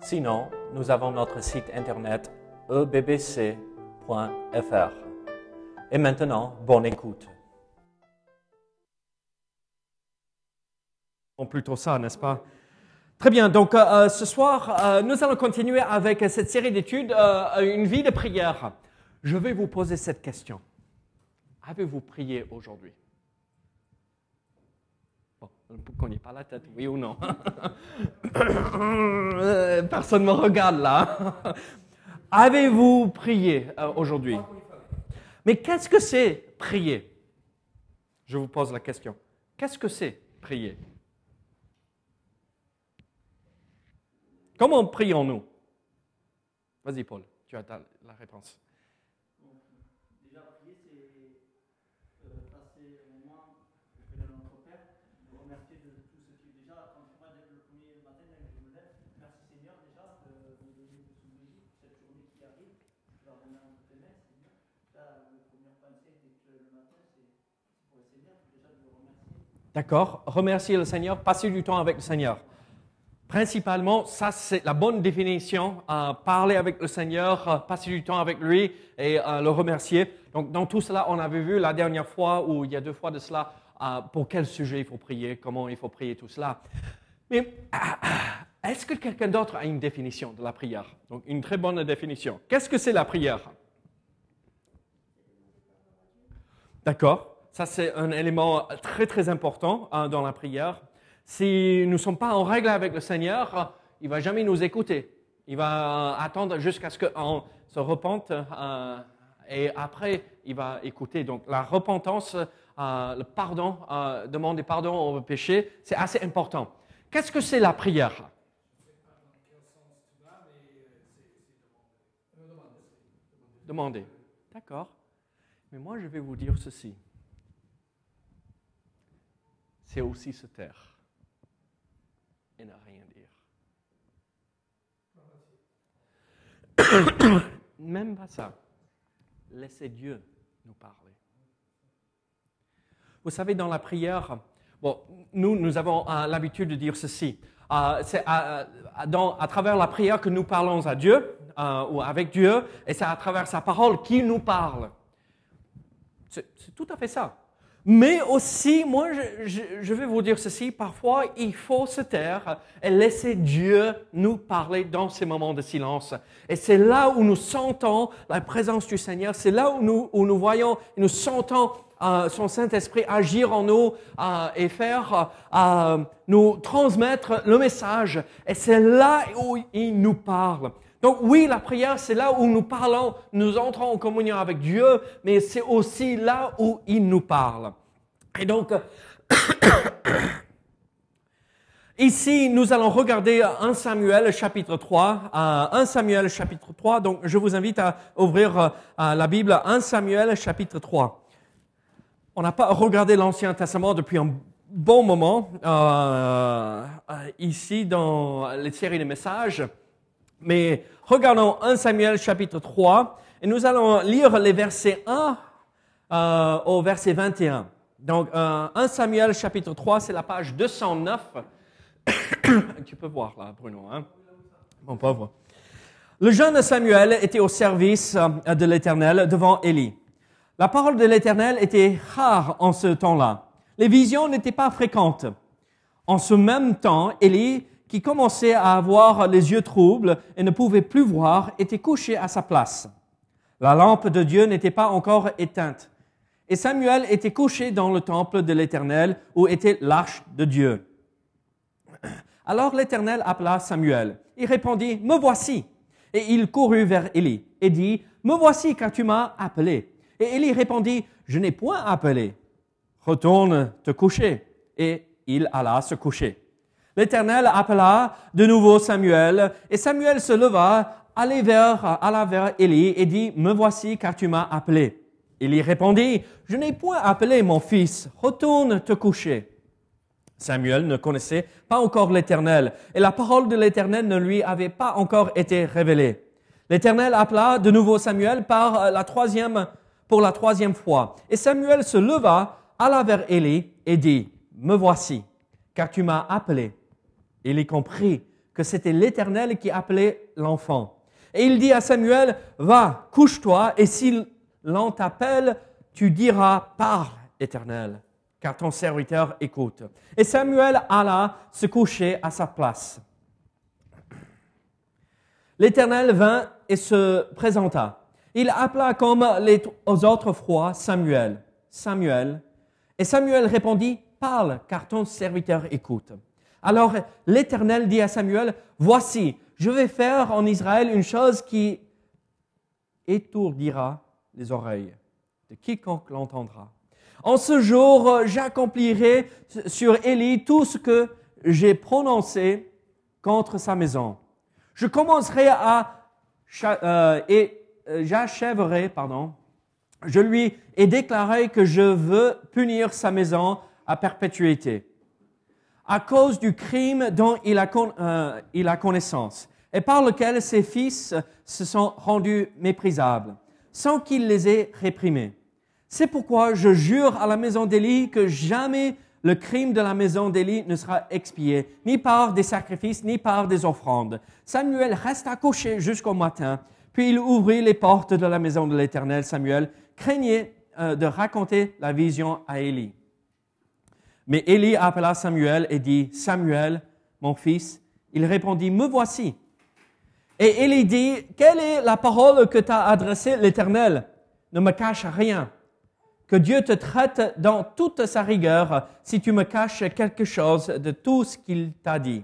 Sinon, nous avons notre site internet ebbc.fr. Et maintenant, bonne écoute. Bon, plutôt ça, n'est-ce pas? Très bien, donc euh, ce soir, euh, nous allons continuer avec cette série d'études, euh, une vie de prière. Je vais vous poser cette question. Avez-vous prié aujourd'hui? Bon, on ne pas la tête, oui ou non? Personne ne me regarde là. Avez-vous prié aujourd'hui? Mais qu'est-ce que c'est prier? Je vous pose la question. Qu'est-ce que c'est prier? Comment prions-nous? Vas-y, Paul, tu as la réponse. Déjà, prier, c'est passer un moment auprès de notre Père, de remercier de tout ce qui est déjà, quand moi, dès le premier matin, dès que je me lève, merci Seigneur déjà de me donner de ce pour cette journée qui arrive. Je la remets entre tes mains, Seigneur. Là, le premier pensée, dès que le matin, c'est pour le Seigneur, déjà de le remercier. D'accord, remercier le Seigneur, passer du temps avec le Seigneur. Principalement, ça c'est la bonne définition, euh, parler avec le Seigneur, euh, passer du temps avec lui et euh, le remercier. Donc dans tout cela, on avait vu la dernière fois ou il y a deux fois de cela pour quel sujet il faut prier, comment il faut prier, tout cela. Mais est-ce que quelqu'un d'autre a une définition de la prière? Donc une très bonne définition. Qu'est-ce que c'est la prière? D'accord? Ça c'est un élément très très important hein, dans la prière. Si nous ne sommes pas en règle avec le Seigneur, il va jamais nous écouter. Il va attendre jusqu'à ce qu'on se repente euh, et après il va écouter. Donc la repentance, euh, le pardon, euh, demander pardon au péché, c'est assez important. Qu'est-ce que c'est la prière? Demander. D'accord. Mais moi je vais vous dire ceci. C'est aussi se taire et ne rien dire. Même pas ça. Laissez Dieu nous parler. Vous savez, dans la prière, bon, nous, nous avons euh, l'habitude de dire ceci. Euh, c'est à, à, travers la prière que nous parlons à Dieu euh, ou avec Dieu, et c'est à travers sa parole qu'il nous parle. C'est tout à fait ça. Mais aussi, moi, je, je, vais vous dire ceci, parfois, il faut se taire et laisser Dieu nous parler dans ces moments de silence. Et c'est là où nous sentons la présence du Seigneur, c'est là où nous, où nous voyons, nous sentons euh, son Saint-Esprit agir en nous euh, et faire euh, nous transmettre le message. Et c'est là où il nous parle. Donc oui, la prière, c'est là où nous parlons, nous entrons en communion avec Dieu, mais c'est aussi là où il nous parle. Et donc, ici, nous allons regarder 1 Samuel chapitre 3. 1 Samuel chapitre 3, donc je vous invite à ouvrir euh, la Bible 1 Samuel chapitre 3. On n'a pas regardé l'Ancien Testament depuis un bon moment euh, euh, ici dans les séries de messages. Mais regardons 1 Samuel chapitre 3 et nous allons lire les versets 1 euh, au verset 21. Donc euh, 1 Samuel chapitre 3, c'est la page 209. tu peux voir là, Bruno, hein? Mon pauvre. Le jeune Samuel était au service euh, de l'Éternel devant Élie. La parole de l'Éternel était rare en ce temps-là. Les visions n'étaient pas fréquentes. En ce même temps, Élie qui commençait à avoir les yeux troubles et ne pouvait plus voir, était couché à sa place. La lampe de Dieu n'était pas encore éteinte. Et Samuel était couché dans le temple de l'Éternel où était l'arche de Dieu. Alors l'Éternel appela Samuel. Il répondit, Me voici. Et il courut vers Élie et dit, Me voici car tu m'as appelé. Et Élie répondit, Je n'ai point appelé. Retourne te coucher. Et il alla se coucher. l'Éternel appela de nouveau Samuel, et Samuel se leva, alla vers, alla vers Élie et dit, Me voici car tu m'as appelé. Élie répondit, Je n'ai point appelé mon fils, retourne te coucher. Samuel ne connaissait pas encore l'Éternel, et la parole de l'Éternel ne lui avait pas encore été révélée. L'Éternel appela de nouveau Samuel par la troisième, pour la troisième fois. Et Samuel se leva, alla vers Élie et dit, Me voici, car tu m'as appelé. Élie comprit que c'était l'Éternel qui appelait l'enfant. Et il dit à Samuel, Va, couche-toi, et si l'on t'appelle, tu diras, Parle, Éternel car ton serviteur écoute. Et Samuel alla se coucher à sa place. L'Éternel vint et se présenta. Il appela comme les autres fois Samuel. Samuel. Et Samuel répondit, Parle, car ton serviteur écoute. Alors l'Éternel dit à Samuel, Voici, je vais faire en Israël une chose qui étourdira les oreilles de quiconque l'entendra. En ce jour, j'accomplirai sur Élie tout ce que j'ai prononcé contre sa maison. Je commencerai à euh, et euh, j'achèverai, pardon. Je lui ai déclaré que je veux punir sa maison à perpétuité à cause du crime dont il a, il a connaissance et par lequel ses fils se sont rendus méprisables, sans qu'il les ait réprimés. C'est pourquoi je jure à la maison d'Élie que jamais le crime de la maison d'Élie ne sera expié, ni par des sacrifices, ni par des offrandes. Samuel resta couché jusqu'au matin, puis il ouvrit les portes de la maison de l'Éternel. Samuel craignait euh, de raconter la vision à Élie. Mais Élie appela Samuel et dit, Samuel, mon fils, il répondit, Me voici. Et Élie dit, Quelle est la parole que t'a adressée l'Éternel? Ne me cache rien que Dieu te traite dans toute sa rigueur si tu me caches quelque chose de tout ce qu'il t'a dit.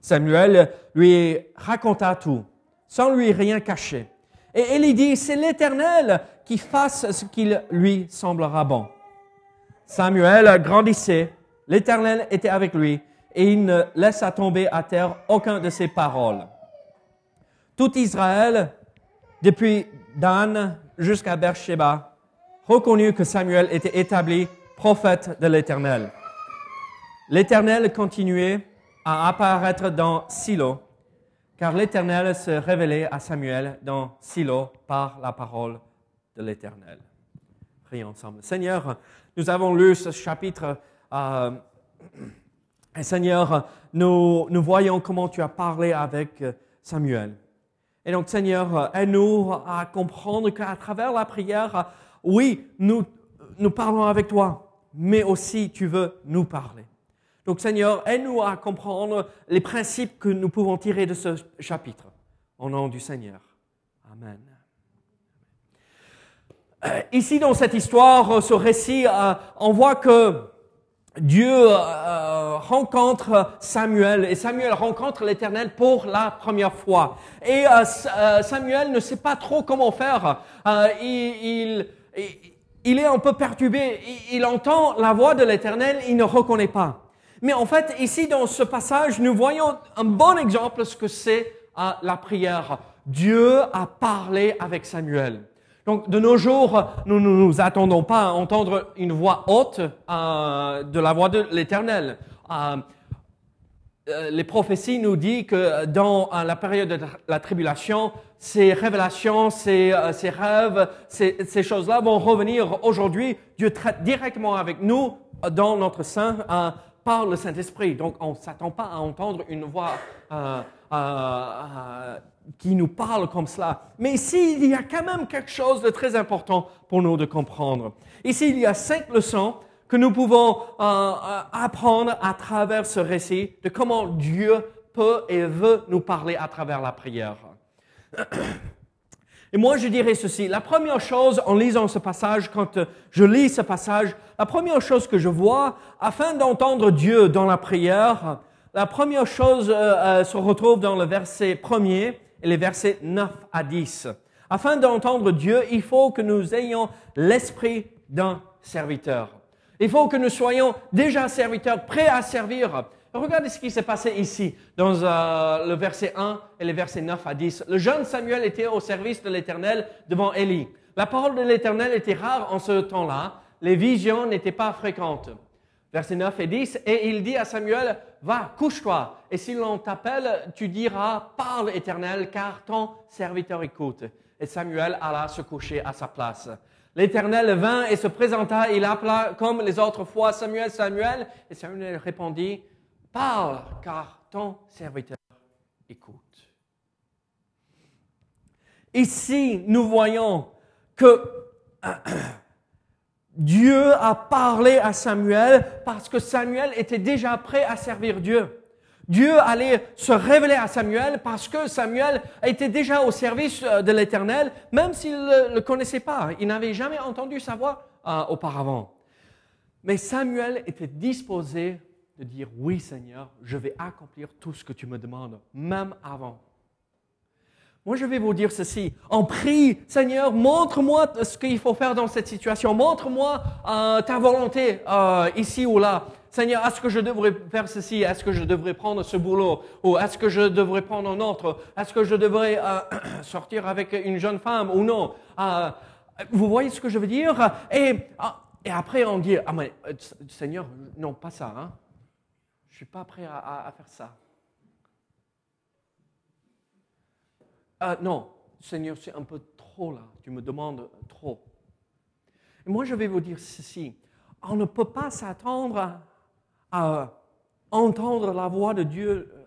Samuel lui raconta tout, sans lui rien cacher. Et il dit, c'est l'Éternel qui fasse ce qu'il lui semblera bon. Samuel grandissait, l'Éternel était avec lui, et il ne laissa tomber à terre aucun de ses paroles. Tout Israël, depuis Dan jusqu'à Beersheba, reconnu que Samuel était établi prophète de l'Éternel. L'Éternel continuait à apparaître dans Silo, car l'Éternel se révélait à Samuel dans Silo par la parole de l'Éternel. Prions ensemble. Seigneur, nous avons lu ce chapitre. Euh, et Seigneur, nous, voyons comment tu as parlé avec Samuel. Et donc, Seigneur, aide-nous à comprendre qu'à travers la prière, oui, nous parlons avec toi, mais aussi tu veux nous parler. Donc Seigneur, aide-nous à comprendre les principes que nous pouvons tirer de ce chapitre. Au nom du Seigneur. Amen. Euh, ici, dans cette histoire, ce récit, euh, on voit que Dieu euh, rencontre Samuel et Samuel rencontre l'Éternel pour la première fois. Et Samuel ne sait pas trop comment faire. il il est un peu perturbé. Il entend la voix de l'Éternel, il ne reconnaît pas. Mais en fait, ici, dans ce passage, nous voyons un bon exemple de ce que c'est euh, la prière. Dieu a parlé avec Samuel. Donc, de nos jours, nous ne nous, attendons pas à entendre une voix haute euh, de la voix de l'Éternel. Euh, euh, les prophéties nous disent que dans la période de la tribulation, ces révélations, ces, rêves, ces, ces choses-là vont revenir aujourd'hui. Dieu traite directement avec nous dans notre sein par le Saint-Esprit. Donc on ne s'attend pas à entendre une voix qui nous parle comme cela. Mais ici, il y a quand même quelque chose de très important pour nous de comprendre. Ici, il y a cinq leçons que nous pouvons euh, euh, apprendre à travers ce récit de comment Dieu peut et veut nous parler à travers la prière. Et moi, je dirais ceci. La première chose, en lisant ce passage, quand je lis ce passage, la première chose que je vois, afin d'entendre Dieu dans la prière, la première chose euh, se retrouve dans le verset premier et les versets 9 à 10. Afin d'entendre Dieu, il faut que nous ayons l'esprit d'un serviteur. Il faut que nous soyons déjà serviteurs, prêts à servir. Regardez ce qui s'est passé ici, dans euh, le verset 1 et les versets 9 à 10. Le jeune Samuel était au service de l'Éternel devant Élie. La parole de l'Éternel était rare en ce temps-là. Les visions n'étaient pas fréquentes. Versets 9 et 10. Et il dit à Samuel, va, couche-toi. Et si l'on t'appelle, tu diras, parle Éternel, car ton serviteur écoute. Et Samuel alla se coucher à sa place. L'Éternel vint et se présenta. Il appela comme les autres fois Samuel, Samuel. Et Samuel répondit, parle, car ton serviteur écoute. Ici, nous voyons que Dieu a parlé à Samuel parce que Samuel était déjà prêt à servir Dieu. Dieu allait se révéler à Samuel parce que Samuel était déjà au service euh, de l'Éternel, même s'il ne le connaissait pas. Il n'avait jamais entendu sa voix euh, auparavant. Mais Samuel était disposé de dire, oui Seigneur, je vais accomplir tout ce que tu me demandes, même avant. Moi, je vais vous dire ceci. En prie, Seigneur, montre-moi ce qu'il faut faire dans cette situation. Montre-moi euh, ta volonté euh, ici ou là. Seigneur, est-ce que je devrais faire ceci? Est-ce que je devrais prendre ce boulot? Ou est-ce que je devrais prendre un autre? Est-ce que je devrais euh, sortir avec une jeune femme ou non? Vous voyez ce que je veux dire? Et, et après, on dit, ah mais Seigneur, non, pas ça. Hein? Je suis pas prêt à, à faire ça. Ah, non, Seigneur, c'est un peu trop là, tu me demandes trop. Moi, je vais vous dire ceci, on ne peut pas s'attendre à, entendre la voix de Dieu euh,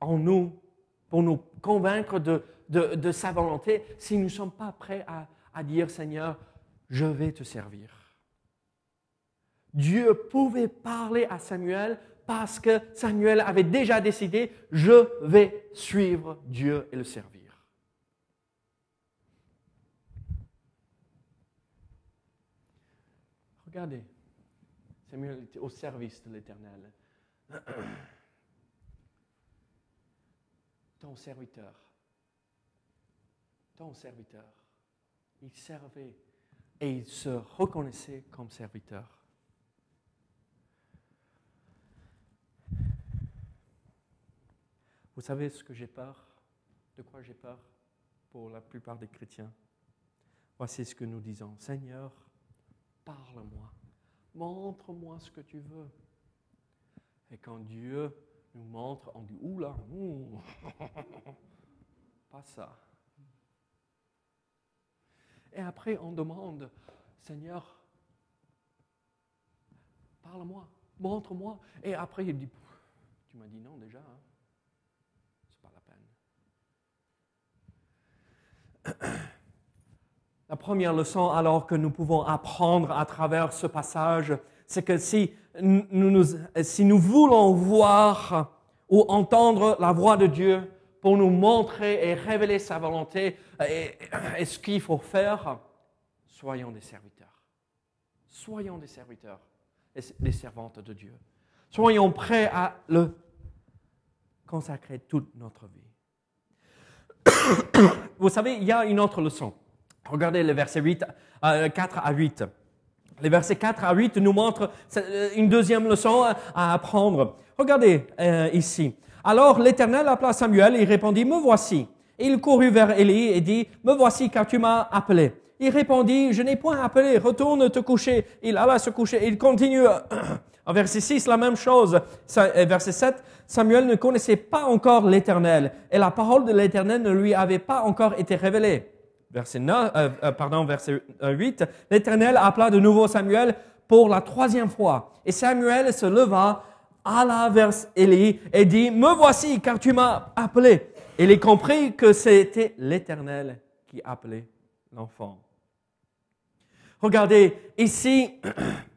en nous pour nous convaincre de, sa volonté si nous ne sommes pas prêts à dire, Seigneur, je vais te servir. Dieu pouvait parler à Samuel parce que Samuel avait déjà décidé, je vais suivre Dieu et le servir. Regardez, Samuel était au service de l'Éternel. Ton serviteur, ton serviteur, il servait et il se reconnaissait comme serviteur. Vous savez ce que j'ai peur? De quoi j'ai peur pour la plupart des chrétiens? Voici ce que nous disons. Seigneur, parle-moi, montre-moi ce que tu veux. Et quand Dieu nous montre, on dit, oula, pas ça. Et après, on demande, Seigneur, parle-moi, montre-moi. Et après, il dit, tu m'as dit non déjà, hein? c'est pas la peine. La première leçon alors que nous pouvons apprendre à travers ce passage, c'est que si nous, voulons voir ou entendre la voix de Dieu pour nous montrer et révéler sa volonté et, et ce qu'il faut faire, soyons des serviteurs. Soyons des serviteurs et des servantes de Dieu. Soyons prêts à le consacrer toute notre vie. Vous savez, il y a une autre leçon. Regardez le verset 8, 4 à 8. Les versets 4 à 8 nous montrent euh, une deuxième leçon à apprendre. Regardez euh, ici. Alors l'Éternel appela Samuel et répondit, Me voici. Il courut vers Élie et dit, Me voici car tu m'as appelé. Il répondit, Je n'ai point appelé, retourne te coucher. Il alla se coucher. Il continue. En verset 6, la même chose. Euh, verset 7, Samuel ne connaissait pas encore l'Éternel et la parole de l'Éternel ne lui avait pas encore été révélée verset, 9, euh, euh, 8, l'Éternel appela de nouveau Samuel pour la troisième fois. Et Samuel se leva, alla vers Élie et dit, me voici car tu m'as appelé. Et il comprit que c'était l'Éternel qui appelait l'enfant. Regardez, ici,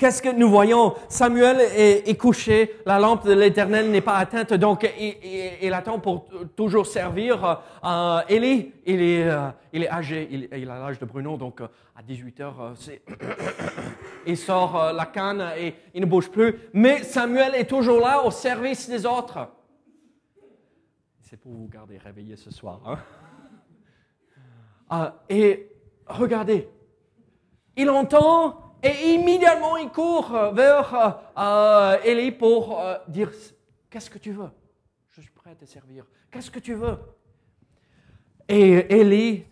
Qu'est-ce que nous voyons? Samuel est, couché, la lampe de l'Éternel n'est pas atteinte, donc il, attend pour toujours servir. Euh, Élie, il est, euh, il est âgé, il, a l'âge de Bruno, donc euh, à 18 heures, euh, il sort la canne et il ne bouge plus. Mais Samuel est toujours là au service des autres. C'est pour vous garder réveillé ce soir. Hein? et regardez, il entend Et immédiatement, il court euh, vers euh, euh, Élie pour euh, dire, qu'est-ce que tu veux? Je suis prêt à te servir. Qu'est-ce que tu veux? Et Élie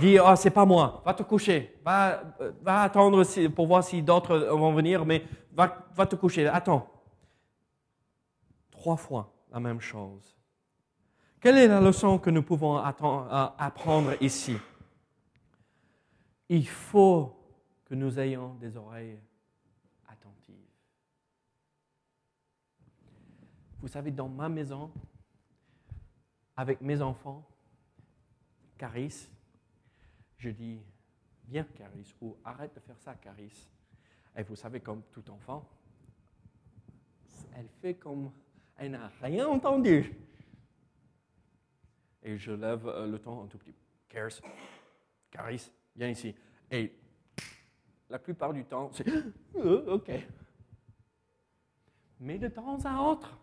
dit, ah, c'est pas moi, va te coucher, va, attendre pour voir si d'autres vont venir, mais va, te coucher, attends. Trois fois la même chose. Quelle est la leçon que nous pouvons apprendre ici? Il faut que nous ayons des oreilles attentives. Vous savez, dans ma maison, avec mes enfants, Caris, je dis, viens Caris, ou arrête de faire ça Caris. Et vous savez, comme tout enfant, elle fait comme elle n'a rien entendu. Et je lève euh, le ton un tout petit peu. Caris, Caris, viens ici. La plupart du temps, c'est Euh, OK. Mais de temps à autre,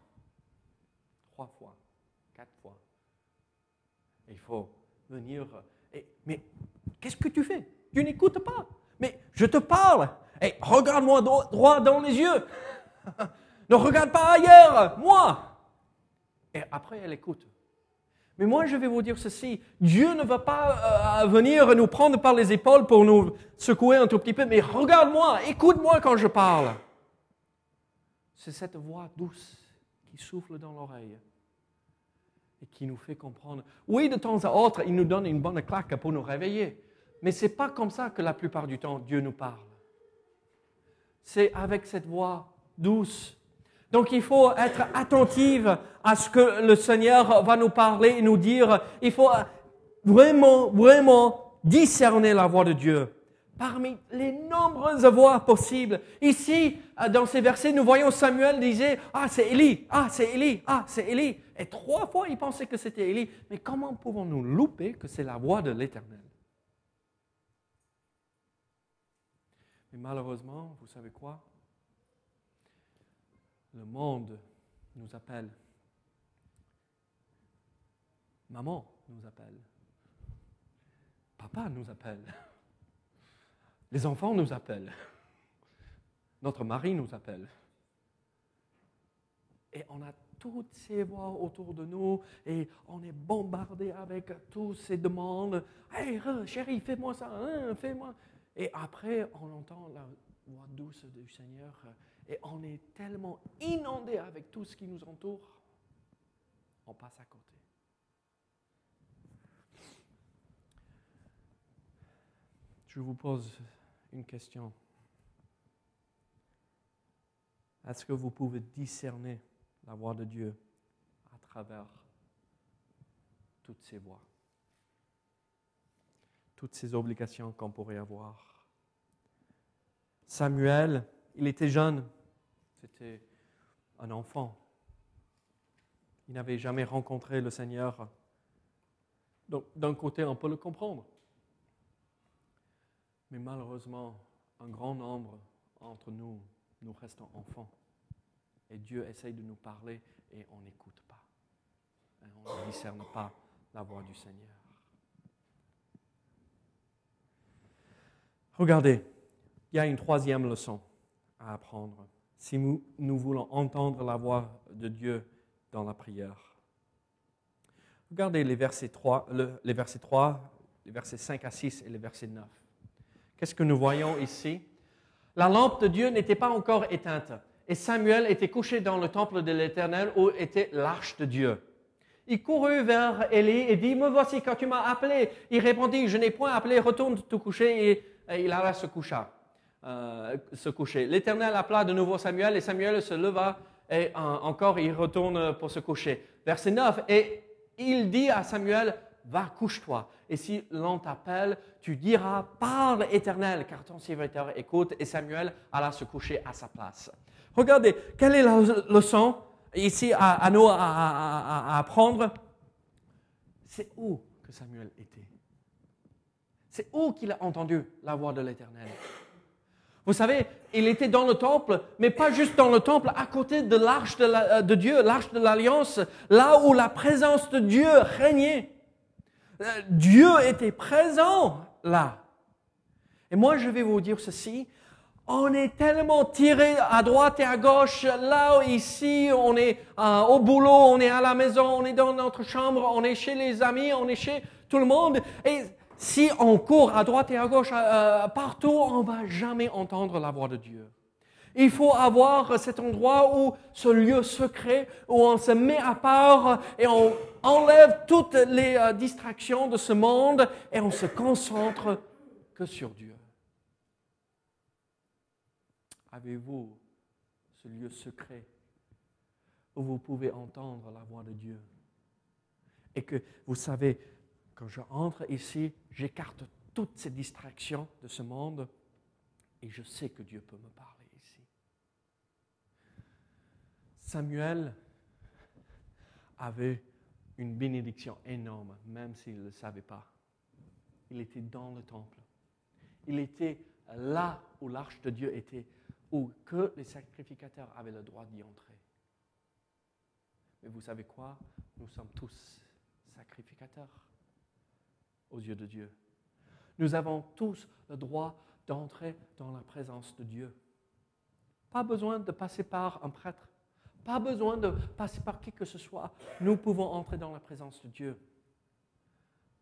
trois fois, quatre fois, il faut venir. Et, mais qu'est-ce que tu fais? Tu n'écoutes pas. Mais je te parle. Et regarde-moi dro- droit dans les yeux. ne regarde pas ailleurs, moi. Et après, elle écoute. Mais moi, je vais vous dire ceci. Dieu ne va pas euh, venir nous prendre par les épaules pour nous secouer un tout petit peu, mais regarde-moi, écoute-moi quand je parle. C'est cette voix douce qui souffle dans l'oreille et qui nous fait comprendre. Oui, de temps à autre, il nous donne une bonne claque pour nous réveiller, mais ce n'est pas comme ça que la plupart du temps Dieu nous parle. C'est avec cette voix douce. Donc il faut être attentive à ce que le Seigneur va nous parler et nous dire. Il faut vraiment, vraiment discerner la voix de Dieu parmi les nombreuses voix possibles. Ici, dans ces versets, nous voyons Samuel disait, ah c'est Élie, ah c'est Élie, ah c'est Élie. Et trois fois, il pensait que c'était Élie. Mais comment pouvons-nous louper que c'est la voix de l'Éternel? Mais malheureusement, vous savez quoi? Le monde nous appelle. Maman nous appelle. Papa nous appelle. Les enfants nous appellent. Notre mari nous appelle. Et on a toutes ces voix autour de nous et on est bombardé avec toutes ces demandes. Hey, chérie, fais-moi ça, hein, fais-moi. Et après, on entend la voix douce du Seigneur et on est tellement inondé avec tout ce qui nous entoure, on passe à côté. Je vous pose une question. Est-ce que vous pouvez discerner la voix de Dieu à travers toutes ces voix, toutes ces obligations qu'on pourrait avoir? Samuel, il était jeune, c'était un enfant. Il n'avait jamais rencontré le Seigneur. Donc, d'un côté, on peut le comprendre. Mais malheureusement, un grand nombre entre nous, nous restons enfants. Et Dieu essaye de nous parler et on n'écoute pas. On ne discerne pas la voix du Seigneur. Regardez, il y a une troisième leçon à apprendre si nous, voulons entendre la voix de Dieu dans la prière. Regardez les versets 3, le- les versets 3, les versets 5 à 6 et les versets 9. Qu'est-ce que nous voyons ici? La lampe de Dieu n'était pas encore éteinte et Samuel était couché dans le temple de l'Éternel où était l'arche de Dieu. Il courut vers Élie et dit, Me voici quand tu m'as appelé. Il répondit, Je n'ai point appelé, retourne te coucher. Et, et il alla se coucher. Euh, se coucher. L'Éternel appela de nouveau Samuel et Samuel se leva et encore il retourne pour se coucher. Verset 9, et il dit à Samuel, Va, couche-toi. Et si l'on t'appelle, tu diras, Parle Éternel, car ton serviteur écoute. Et Samuel alla se coucher à sa place. Regardez, quelle est la leçon ici à, nous à- à apprendre? C'est où que Samuel était? C'est où qu'il a entendu la voix de l'Éternel? Vous savez, il était dans le temple, mais pas juste dans le temple, à côté de l'arche de, de Dieu, l'arche de l'Alliance, là où la présence de Dieu régnait. Euh, Dieu était présent là. Et moi, je vais vous dire ceci. On est tellement tiré à droite et à gauche, là, ici, on est euh, au boulot, on est à la maison, on est dans notre chambre, on est chez les amis, on est chez tout le monde. Si on court à droite et à gauche, euh, partout, on va jamais entendre la voix de Dieu. Il faut avoir cet endroit où ce lieu secret, où on se met à part et on enlève toutes les euh, distractions de ce monde et on se concentre que sur Dieu. Avez-vous ce lieu secret où vous pouvez entendre la voix de Dieu et que vous savez, quand je entre ici, j'écarte toutes ces distractions de ce monde et je sais que Dieu peut me parler ici. Samuel avait une bénédiction énorme, même s'il ne le savait pas. Il était dans le temple. Il était là où l'arche de Dieu était ou que les sacrificateurs avaient le droit d'y entrer. Mais vous savez quoi? Nous sommes tous sacrificateurs aux yeux de Dieu. Nous avons tous le droit d'entrer dans la présence de Dieu. Pas besoin de passer par un prêtre, pas besoin de passer par qui que ce soit. Nous pouvons entrer dans la présence de Dieu.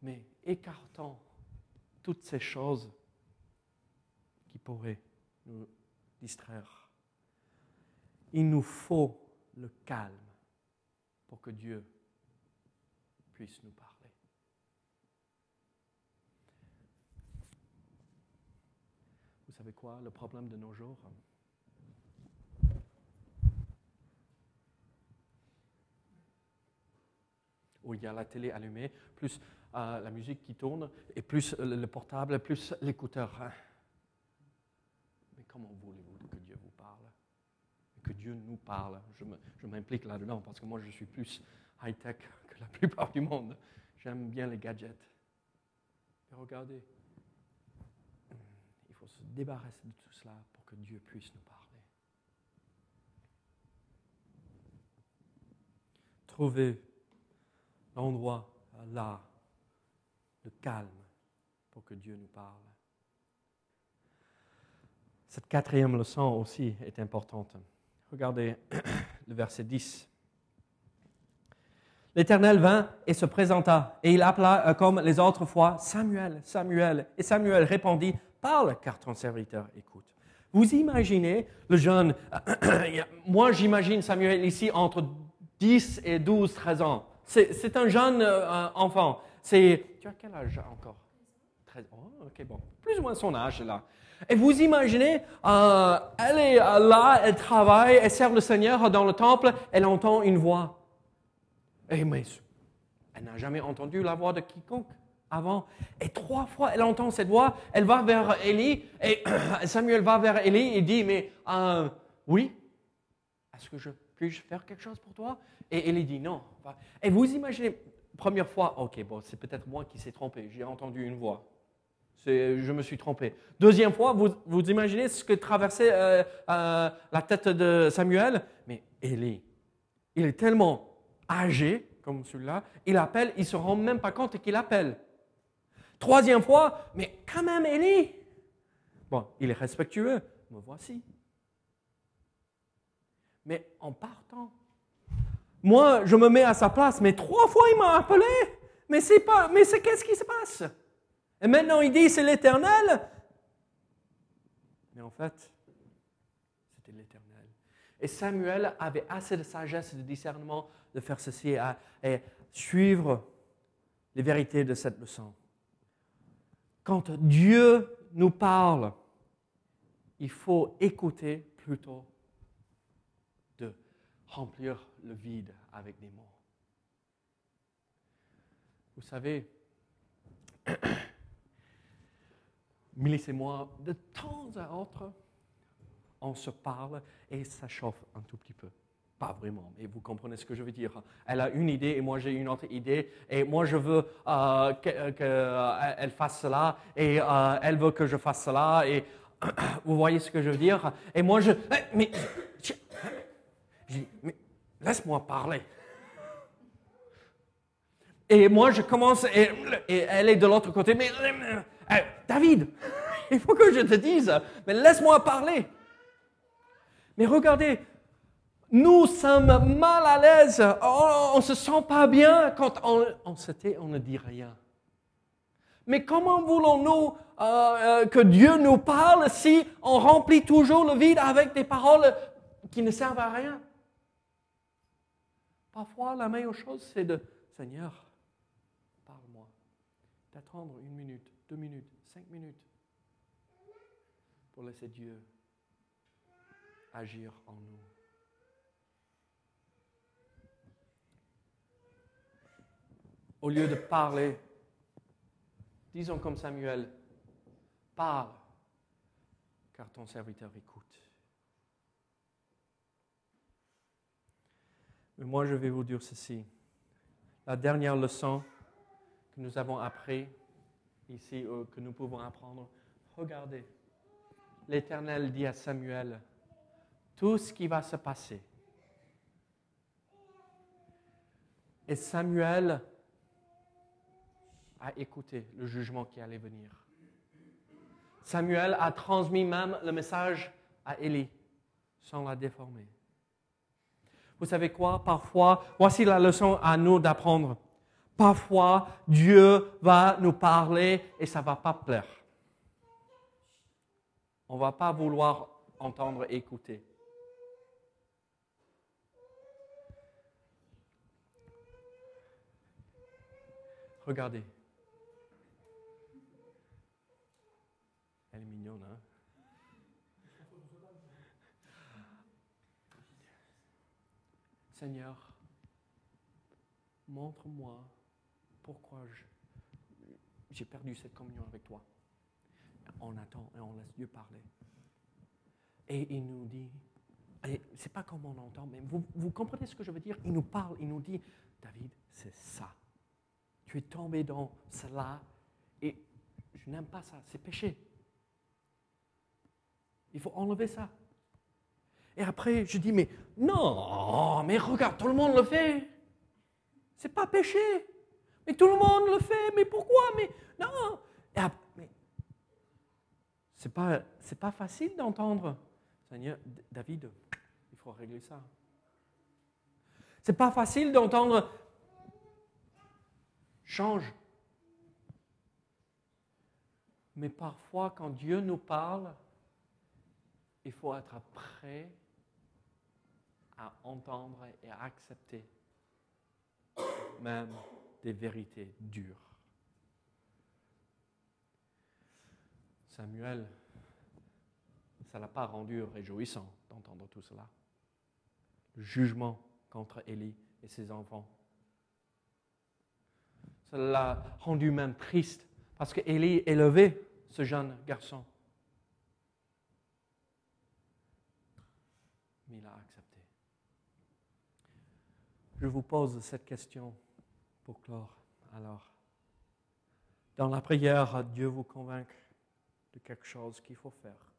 Mais écartons toutes ces choses qui pourraient nous distraire. Il nous faut le calme pour que Dieu puisse nous parler. Vous savez quoi, le problème de nos jours? Où il y a la télé allumée, plus euh, la musique qui tourne, et plus le portable, plus l'écouteur. Hein. Mais comment voulez-vous que Dieu vous parle? Que Dieu nous parle? Je m'implique là-dedans parce que moi, je suis plus high-tech que la plupart du monde. J'aime bien les gadgets. Mais regardez, se débarrasser de tout cela pour que Dieu puisse nous parler. Trouvez l'endroit là, le calme, pour que Dieu nous parle. Cette quatrième leçon aussi est importante. Regardez le verset 10. L'Éternel vint et se présenta, et il appela euh, comme les autres fois Samuel, Samuel. Et Samuel répondit, Parle, car ton serviteur écoute. Vous imaginez le jeune, moi j'imagine Samuel ici entre 10 et 12, 13 ans. C'est un jeune euh, enfant. Tu as quel âge encore? 13 Oh, ok, bon. Plus ou moins son âge là. Et vous imaginez, euh, elle est là, elle travaille, elle sert le Seigneur dans le temple, elle entend une voix. Et mais elle n'a jamais entendu la voix de quiconque avant. Et trois fois, elle entend cette voix, elle va vers Élie, et Samuel va vers Élie et dit, mais euh, oui, est-ce que je puis-je faire quelque chose pour toi? Et Élie dit non. Et vous imaginez, première fois, ok, bon, c'est peut-être moi qui s'est trompé, j'ai entendu une voix je me suis trompé. Deuxième fois, vous, vous imaginez ce que traversait euh, euh, la tête de Samuel? Mais Élie, il est tellement âgé comme celui-là, il appelle, il ne se rend même pas compte qu'il appelle. Troisième fois, mais quand même Élie. Bon, il est respectueux, me voici. Mais en partant, moi, je me mets à sa place, mais trois fois il m'a appelé. Mais c'est pas, mais c'est qu'est-ce qui se passe? Et maintenant, il dit, c'est l'Éternel. Mais en fait, c'était l'Éternel. Et Samuel avait assez de sagesse et de discernement de faire ceci et suivre les vérités de cette leçon. Quand Dieu nous parle, il faut écouter plutôt de remplir le vide avec des mots. Vous savez, Mélisse et moi, de temps à autre, on se parle et ça chauffe un tout petit peu. Pas vraiment, mais vous comprenez ce que je veux dire. Elle a une idée et moi j'ai une autre idée. Et moi je veux euh, qu'elle euh, fasse cela et euh, elle veut que je fasse cela. Et vous voyez ce que je veux dire Et moi je... Eh, mais, laisse-moi parler. Et moi je commence et, et elle est de l'autre côté. Mais David, il faut que je te dise, mais laisse-moi parler. Mais regardez, nous sommes mal à l'aise, on ne se sent pas bien quand on, se tait, on ne dit rien. Mais comment voulons-nous euh, euh, que Dieu nous parle si on remplit toujours le vide avec des paroles qui ne servent à rien? Parfois, la meilleure chose, c'est de Seigneur, parle-moi. D'attendre une minute, deux minutes, cinq minutes pour laisser Dieu agir en nous. Au lieu de parler, disons comme Samuel, parle, car ton serviteur écoute. Mais moi, je vais vous dire ceci. La dernière leçon que nous avons appris ici, euh, que nous pouvons apprendre, regardez. L'Éternel dit à Samuel, tout ce qui va se passer. Et Samuel a écouté le jugement qui allait venir. Samuel a transmis même le message à Élie sans la déformer. Vous savez quoi? Parfois, voici la leçon à nous d'apprendre. Parfois, Dieu va nous parler et ça ne va pas plaire. On ne va pas vouloir entendre écouter. Regardez. Elle est mignonne, hein Seigneur, montre-moi pourquoi j'ai perdu cette communion avec toi. On attend et on laisse Dieu parler. Et il nous dit, et c'est pas comme on entend, mais vous, vous comprenez ce que je veux dire? Il nous parle, il nous dit, David, c'est ça. Tu es tombé dans cela et je n'aime pas ça, c'est péché. Il faut enlever ça. Et après, je dis, mais non, mais regarde, tout le monde le fait. C'est pas péché. Mais tout le monde le fait. Mais pourquoi? Mais non. mais c'est pas, c'est pas facile d'entendre. Seigneur, David, il faut régler ça. C'est pas facile d'entendre. Change. Mais parfois, quand Dieu nous parle, il faut être prêt à entendre et à accepter même des vérités dures. Samuel, ça ne l'a pas rendu réjouissant d'entendre tout cela. Le jugement contre Élie et ses enfants. Ça l'a rendu même triste parce qu'Élie élevait ce jeune garçon. Mais il a accepté. Je vous pose cette question pour clore. Alors, dans la prière, Dieu vous convainc de quelque chose qu'il faut faire.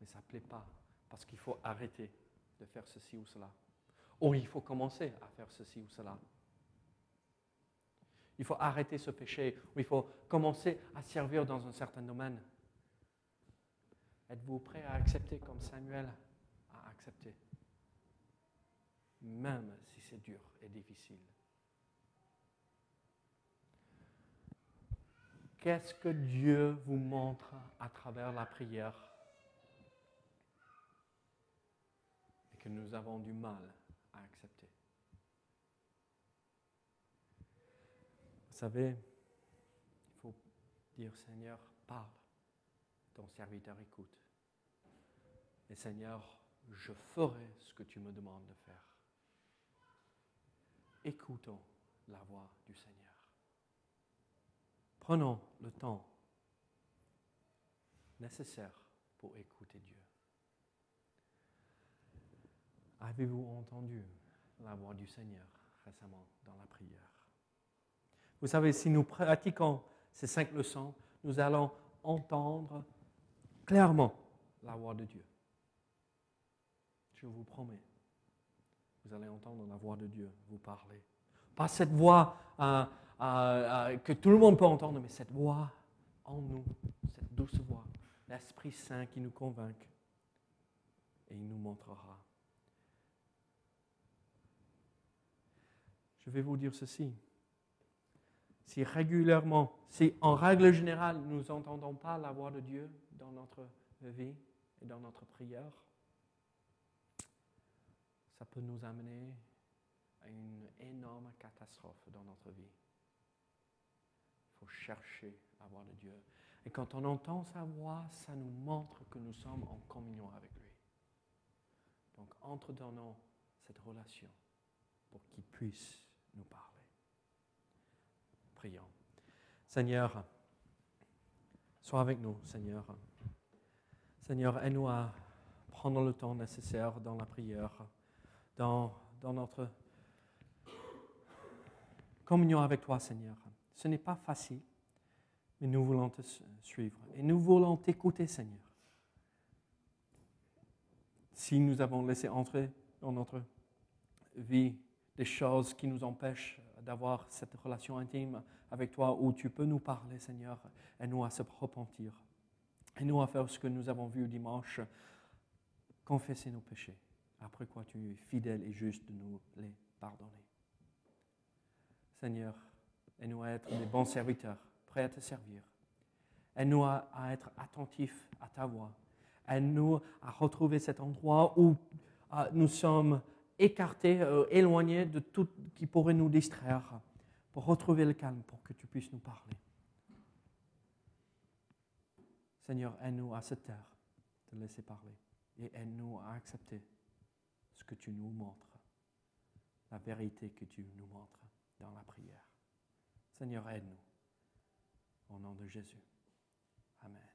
Mais ça ne plaît pas parce qu'il faut arrêter de faire ceci ou cela. Ou il faut commencer à faire ceci ou cela. Il faut arrêter ce péché, ou il faut commencer à servir dans un certain domaine. Êtes-vous prêt à accepter comme Samuel a accepté? Même si c'est dur et difficile. Qu'est-ce que Dieu vous montre à travers la prière et que nous avons du mal à accepter? Vous savez, il faut dire Seigneur, parle, ton serviteur écoute. Et Seigneur, je ferai ce que tu me demandes de faire. Écoutons la voix du Seigneur. Prenons le temps nécessaire pour écouter Dieu. Avez-vous entendu la voix du Seigneur récemment dans la prière? Vous savez, si nous pratiquons ces cinq leçons, nous allons entendre clairement la voix de Dieu. Je vous promets, vous allez entendre la voix de Dieu vous parler. Pas cette voix euh, euh, euh, que tout le monde peut entendre, mais cette voix en nous cette douce voix, l'Esprit Saint qui nous convainc et il nous montrera. Je vais vous dire ceci. Si régulièrement, si en règle générale, nous n'entendons pas la voix de Dieu dans notre vie et dans notre prière, ça peut nous amener à une énorme catastrophe dans notre vie. Il faut chercher la voix de Dieu. Et quand on entend sa voix, ça nous montre que nous sommes en communion avec lui. Donc entredonnons cette relation pour qu'il puisse nous parler. Prions. Seigneur, sois avec nous, Seigneur. Seigneur, aide-nous à prendre le temps nécessaire dans la prière, dans, notre communion avec toi, Seigneur. Ce n'est pas facile, mais nous voulons te suivre et nous voulons t'écouter, Seigneur. Si nous avons laissé entrer dans notre vie des choses qui nous empêchent d'avoir cette relation intime avec toi où tu peux nous parler, Seigneur, et nous à se repentir. Et nous à faire ce que nous avons vu dimanche, confesser nos péchés, après quoi tu es fidèle et juste de nous les pardonner. Seigneur, aide-nous à être des bons serviteurs, prêts à te servir. Aide-nous à, être attentifs à ta voix. Aide-nous à retrouver cet endroit où euh, nous sommes écartés, euh, éloignés de tout qui pourrait nous distraire, pour retrouver le calme, pour que tu puisses nous parler. Seigneur, aide-nous à se taire, te laisser parler, et aide-nous à accepter que tu nous montres, la vérité que tu nous montres dans la prière. Seigneur, aide-nous. Au nom de Jésus. Amen.